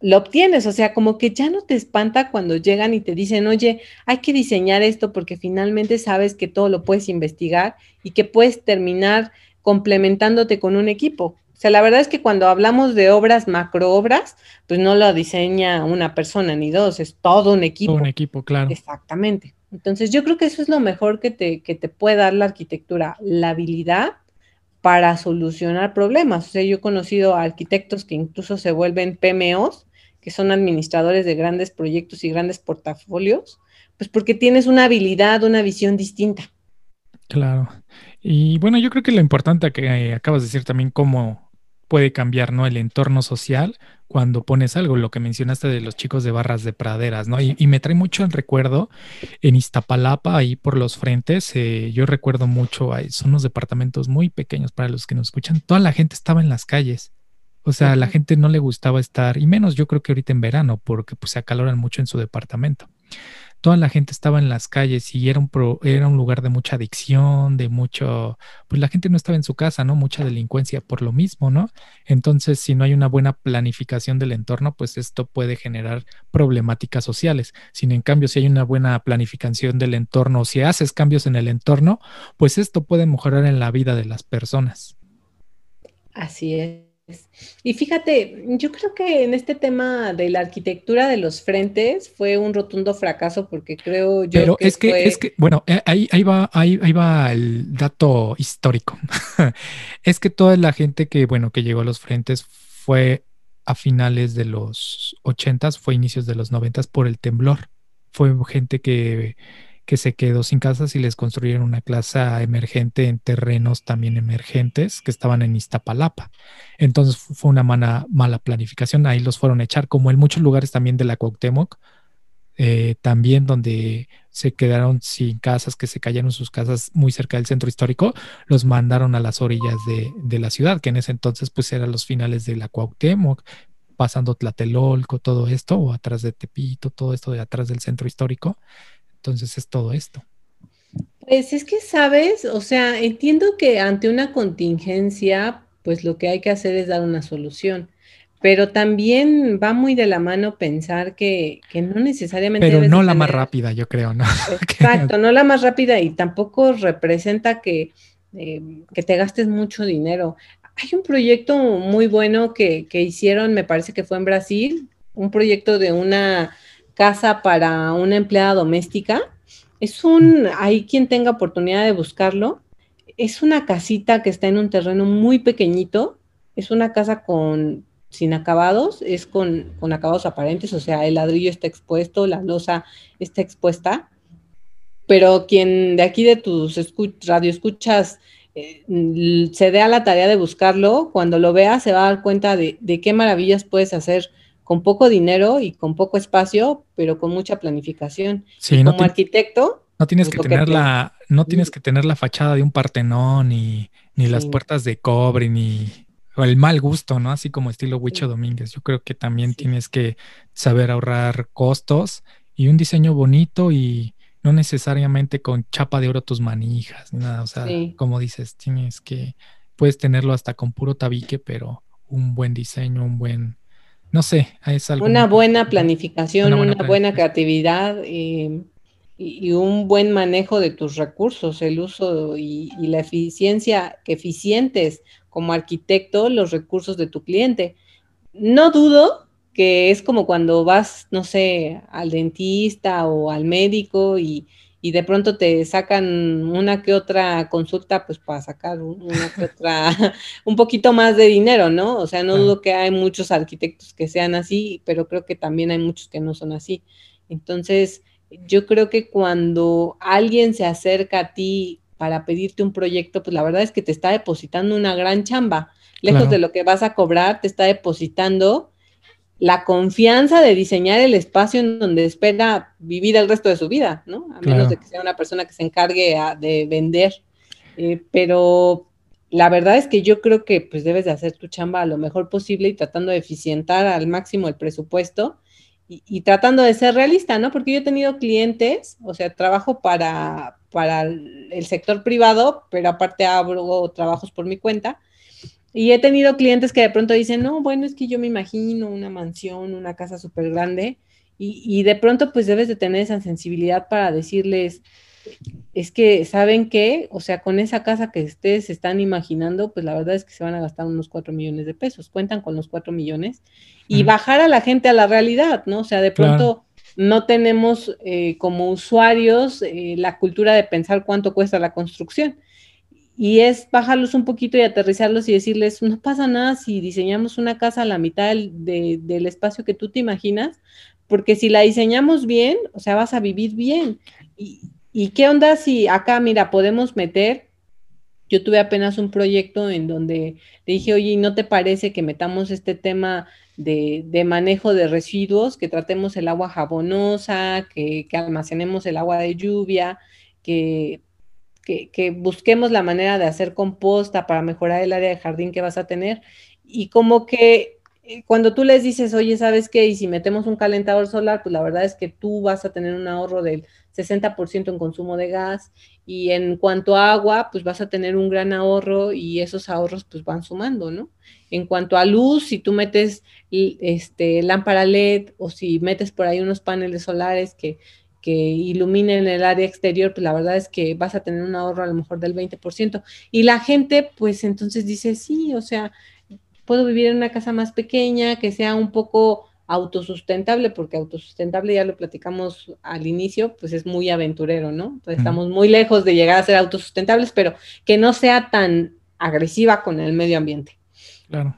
lo obtienes, o sea, como que ya no te espanta cuando llegan y te dicen, oye, hay que diseñar esto porque finalmente sabes que todo lo puedes investigar y que puedes terminar complementándote con un equipo. O sea, la verdad es que cuando hablamos de obras, macroobras, pues no lo diseña una persona ni dos, es todo un equipo. Todo un equipo, claro. Exactamente. Entonces, yo creo que eso es lo mejor que te, que te puede dar la arquitectura, la habilidad para solucionar problemas. O sea, yo he conocido arquitectos que incluso se vuelven PMOs, que son administradores de grandes proyectos y grandes portafolios, pues porque tienes una habilidad, una visión distinta. Claro. Y bueno, yo creo que lo importante que acabas de decir también, cómo puede cambiar, ¿no? El entorno social cuando pones algo, lo que mencionaste de los chicos de barras de praderas, ¿no? Y, me trae mucho el recuerdo en Iztapalapa, ahí por los frentes, eh, yo recuerdo mucho, son unos departamentos muy pequeños para los que nos escuchan, toda la gente estaba en las calles. O sea, la gente no le gustaba estar, y menos yo creo que ahorita en verano, porque pues se acaloran mucho en su departamento toda la gente estaba en las calles y era un, era un lugar de mucha adicción, de mucho, pues la gente no estaba en su casa, ¿no? Mucha delincuencia por lo mismo, ¿no? Entonces, si no hay una buena planificación del entorno, pues esto puede generar problemáticas sociales. Sin en cambio, si hay una buena planificación del entorno, si haces cambios en el entorno, pues esto puede mejorar en la vida de las personas. Así es. Y fíjate, yo creo que en este tema de la arquitectura de los frentes fue un rotundo fracaso porque creo yo Pero es que, es que, bueno, eh, ahí, ahí va, ahí, ahí va el dato histórico. [LAUGHS] es que toda la gente que, bueno, que llegó a los frentes fue a finales de los ochentas, fue inicios de los noventas por el temblor. Fue gente que que se quedó sin casas y les construyeron una casa emergente en terrenos también emergentes que estaban en Iztapalapa. Entonces fue una mala planificación, ahí los fueron a echar, como en muchos lugares también de la Cuauhtémoc, eh, también donde se quedaron sin casas, que se cayeron sus casas muy cerca del centro histórico, los mandaron a las orillas de, la ciudad, que en ese entonces pues eran los finales de la Cuauhtémoc, pasando Tlatelolco, todo esto, o atrás de Tepito, todo esto de atrás del centro histórico. Entonces es todo esto. Pues es que, ¿sabes? O sea, entiendo que ante una contingencia, pues lo que hay que hacer es dar una solución. Pero también va muy de la mano pensar que, no necesariamente. Pero no la más rápida, yo creo, ¿no? [LAUGHS] Exacto, no la más rápida y tampoco representa que, eh, que te gastes mucho dinero. Hay un proyecto muy bueno que, que hicieron, me parece que fue en Brasil, un proyecto de una casa para una empleada doméstica. Es un, hay quien tenga oportunidad de buscarlo. Es una casita que está en un terreno muy pequeñito. Es una casa con sin acabados, es con, con acabados aparentes, o sea, el ladrillo está expuesto, la losa está expuesta. Pero quien de aquí de tus radio escuchas eh, se dé a la tarea de buscarlo, cuando lo vea se va a dar cuenta de, qué maravillas puedes hacer con poco dinero y con poco espacio, pero con mucha planificación. Sí, como arquitecto. No tienes pues que tener la, no tienes que tener la fachada de un partenón, ni, ni las puertas de cobre, ni el mal gusto, ¿no? Así como estilo Huicho Domínguez. Yo creo que también tienes que saber ahorrar costos y un diseño bonito y no necesariamente con chapa de oro tus manijas, nada, o sea, como dices, tienes que, puedes tenerlo hasta con puro tabique, pero un buen diseño, un buen, no sé, es algo. Una buena planificación, una buena, creatividad eh, y, un buen manejo de tus recursos, el uso y, y la eficiencia, que eficientes como arquitecto los recursos de tu cliente. No dudo que es como cuando vas, no sé, al dentista o al médico y, de pronto te sacan una que otra consulta, pues para sacar una que otra, [LAUGHS] un poquito más de dinero, ¿no? O sea, no dudo que hay muchos arquitectos que sean así, pero creo que también hay muchos que no son así. Entonces, yo creo que cuando alguien se acerca a ti para pedirte un proyecto, pues la verdad es que te está depositando una gran chamba. Lejos de lo que vas a cobrar, te está depositando la confianza de diseñar el espacio en donde espera vivir el resto de su vida, ¿no? A menos de que sea una persona que se encargue de vender. Eh, pero la verdad es que yo creo que pues debes de hacer tu chamba lo mejor posible y tratando de eficientar al máximo el presupuesto y, tratando de ser realista, ¿no? Porque yo he tenido clientes, o sea, trabajo para, para el sector privado, pero aparte hago trabajos por mi cuenta y he tenido clientes que de pronto dicen, no, bueno, es que yo me imagino una mansión, una casa súper grande, y, de pronto pues debes de tener esa sensibilidad para decirles, es que, ¿saben qué? O sea, con esa casa que ustedes están imaginando, pues la verdad es que se van a gastar unos cuatro millones de pesos, cuentan con los cuatro millones, y bajar a la gente a la realidad, ¿no? O sea, de pronto... no tenemos eh, como usuarios eh, la cultura de pensar cuánto cuesta la construcción y es bajarlos un poquito y aterrizarlos y decirles, no pasa nada si diseñamos una casa a la mitad del, espacio que tú te imaginas, porque si la diseñamos bien, o sea, vas a vivir bien. ¿Y, y qué onda si acá, mira, podemos meter? Yo tuve apenas un proyecto en donde le dije, oye, ¿no te parece que metamos este tema de, de manejo de residuos, que tratemos el agua jabonosa, que, que almacenemos el agua de lluvia, que que, busquemos la manera de hacer composta para mejorar el área de jardín que vas a tener. Y como que eh, cuando tú les dices, oye, ¿sabes qué? Y si metemos un calentador solar, pues la verdad es que tú vas a tener un ahorro del 60% en consumo de gas y en cuanto a agua, pues vas a tener un gran ahorro y esos ahorros pues van sumando, ¿no? En cuanto a luz, si tú metes este, lámpara LED o si metes por ahí unos paneles solares que que iluminen el área exterior, pues la verdad es que vas a tener un ahorro a lo mejor del 20%. Y la gente, pues entonces dice, sí, o sea, puedo vivir en una casa más pequeña, que sea un poco autosustentable, porque autosustentable ya lo platicamos al inicio, pues es muy aventurero, ¿no? Entonces estamos muy lejos de llegar a ser autosustentables, pero que no sea tan agresiva con el medio ambiente.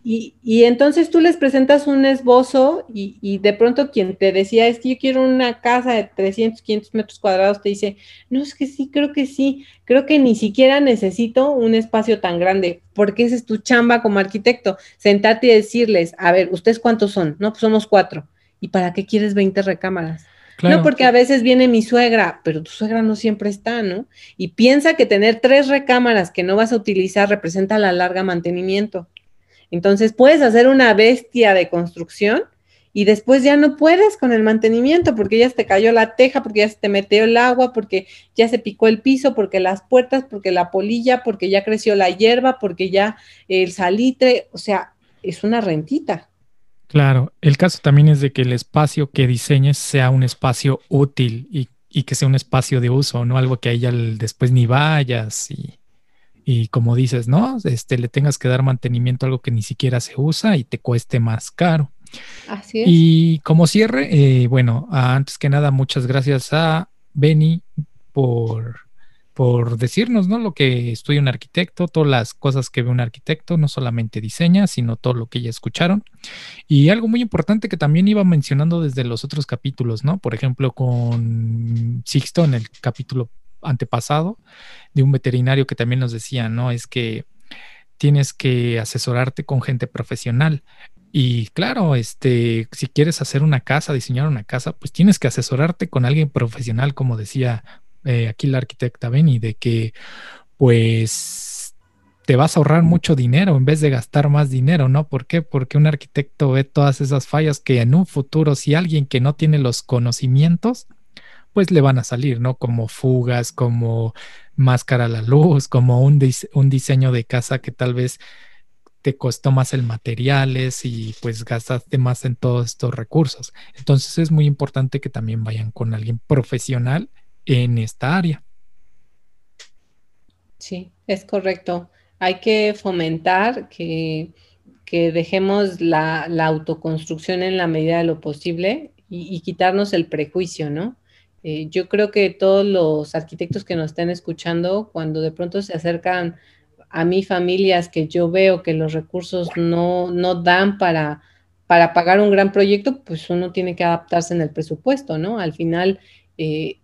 Y, entonces tú les presentas un esbozo y, de pronto quien te decía es que yo quiero una casa de 300, 500 metros cuadrados, te dice, no, es que sí, creo que sí, creo que ni siquiera necesito un espacio tan grande, porque esa es tu chamba como arquitecto, sentarte y decirles, a ver, ¿ustedes cuántos son? No, pues somos cuatro. ¿Y para qué quieres 20 recámaras? No, porque a veces viene mi suegra, pero tu suegra no siempre está, ¿no? Y piensa que tener tres recámaras que no vas a utilizar representa la larga mantenimiento. Entonces puedes hacer una bestia de construcción y después ya no puedes con el mantenimiento porque ya se te cayó la teja, porque ya se te metió el agua, porque ya se picó el piso, porque las puertas, porque la polilla, porque ya creció la hierba, porque ya el salitre, o sea, es una rentita. Claro, el caso también es de que el espacio que diseñes sea un espacio útil y, que sea un espacio de uso, no algo que a después ni vayas y, y como dices, ¿no? Este, le tengas que dar mantenimiento a algo que ni siquiera se usa y te cueste más caro. Así es. Y como cierre, eh, bueno, antes que nada, muchas gracias a Benny por, por decirnos, ¿no? Lo que estudia un arquitecto, todas las cosas que ve un arquitecto, no solamente diseña, sino todo lo que ya escucharon. Y algo muy importante que también iba mencionando desde los otros capítulos, ¿no? Por ejemplo, con Sixto en el capítulo antepasado, de un veterinario que también nos decía, ¿no? Es que tienes que asesorarte con gente profesional. Y claro, este, si quieres hacer una casa, diseñar una casa, pues tienes que asesorarte con alguien profesional, como decía eh, aquí la arquitecta Benny, de que pues te vas a ahorrar mucho dinero en vez de gastar más dinero, ¿no? ¿Por qué? Porque un arquitecto ve todas esas fallas que en un futuro, si alguien que no tiene los conocimientos, pues le van a salir, ¿no? Como fugas, como máscara a la luz, como un, un diseño de casa que tal vez te costó más el materiales y pues gastaste más en todos estos recursos. Entonces es muy importante que también vayan con alguien profesional en esta área. Sí, es correcto. Hay que fomentar que, dejemos la, autoconstrucción en la medida de lo posible y, quitarnos el prejuicio, ¿no? Eh, yo creo que todos los arquitectos que nos estén escuchando, cuando de pronto se acercan a mí familias que yo veo que los recursos no, no dan para, para pagar un gran proyecto, pues uno tiene que adaptarse en el presupuesto, ¿no? Al final, eh,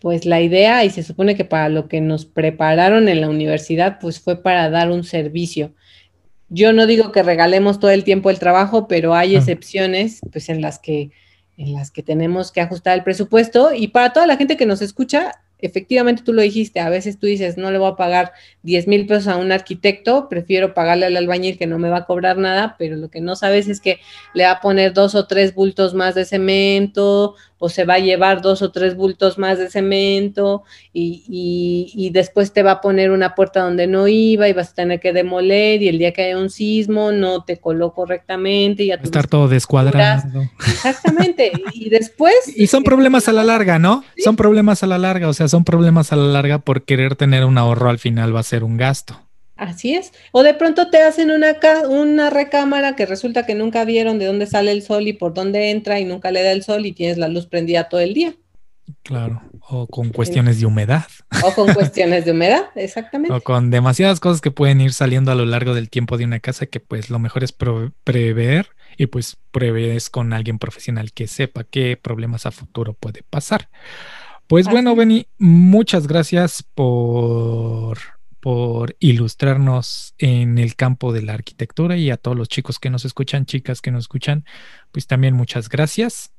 pues la idea, y se supone que para lo que nos prepararon en la universidad, pues fue para dar un servicio. Yo no digo que regalemos todo el tiempo el trabajo, pero hay excepciones, pues en las que en las que tenemos que ajustar el presupuesto. Y para toda la gente que nos escucha, efectivamente tú lo dijiste, a veces tú dices, no le voy a pagar 10 mil pesos a un arquitecto, prefiero pagarle al albañil que no me va a cobrar nada, pero lo que no sabes es que le va a poner dos o tres bultos más de cemento o se va a llevar dos o tres bultos más de cemento y, después te va a poner una puerta donde no iba y vas a tener que demoler y el día que haya un sismo no te coló correctamente. Y ya Estar todo descuadrado. Exactamente. [LAUGHS] y después... Y son problemas a la larga, ¿no? Son problemas a la larga, o sea, son problemas a la larga por querer tener un ahorro al final va a ser un gasto. Así es. O de pronto te hacen una, una recámara que resulta que nunca vieron de dónde sale el sol y por dónde entra y nunca le da el sol y tienes la luz prendida todo el día. Claro, o con cuestiones de humedad. O con cuestiones de humedad, exactamente. o con demasiadas cosas que pueden ir saliendo a lo largo del tiempo de una casa que pues lo mejor es prever y pues prevés con alguien profesional que sepa qué problemas a futuro puede pasar. Pues bueno, Benny, muchas gracias por por ilustrarnos en el campo de la arquitectura y a todos los chicos que nos escuchan, chicas que nos escuchan, pues también muchas gracias.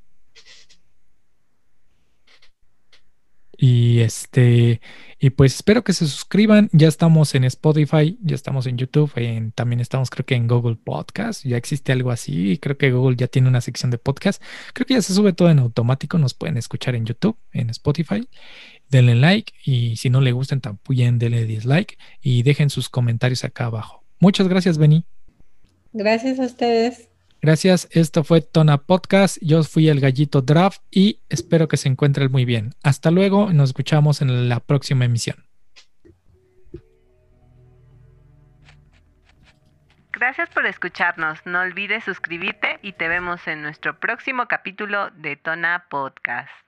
Y este, y pues espero que se suscriban. Ya estamos en Spotify, ya estamos en YouTube, también estamos creo que en Google Podcast. Ya existe algo así. Creo que Google ya tiene una sección de podcast. Creo que ya se sube todo en automático. Nos pueden escuchar en YouTube, en Spotify denle like y si no le gustan también denle dislike y dejen sus comentarios acá abajo. Muchas gracias, Beni. Gracias a ustedes. Gracias, esto fue Tona Podcast. Yo fui el gallito Draft y espero que se encuentren muy bien. Hasta luego, nos escuchamos en la próxima emisión. Gracias por escucharnos. No olvides suscribirte y te vemos en nuestro próximo capítulo de Tona Podcast.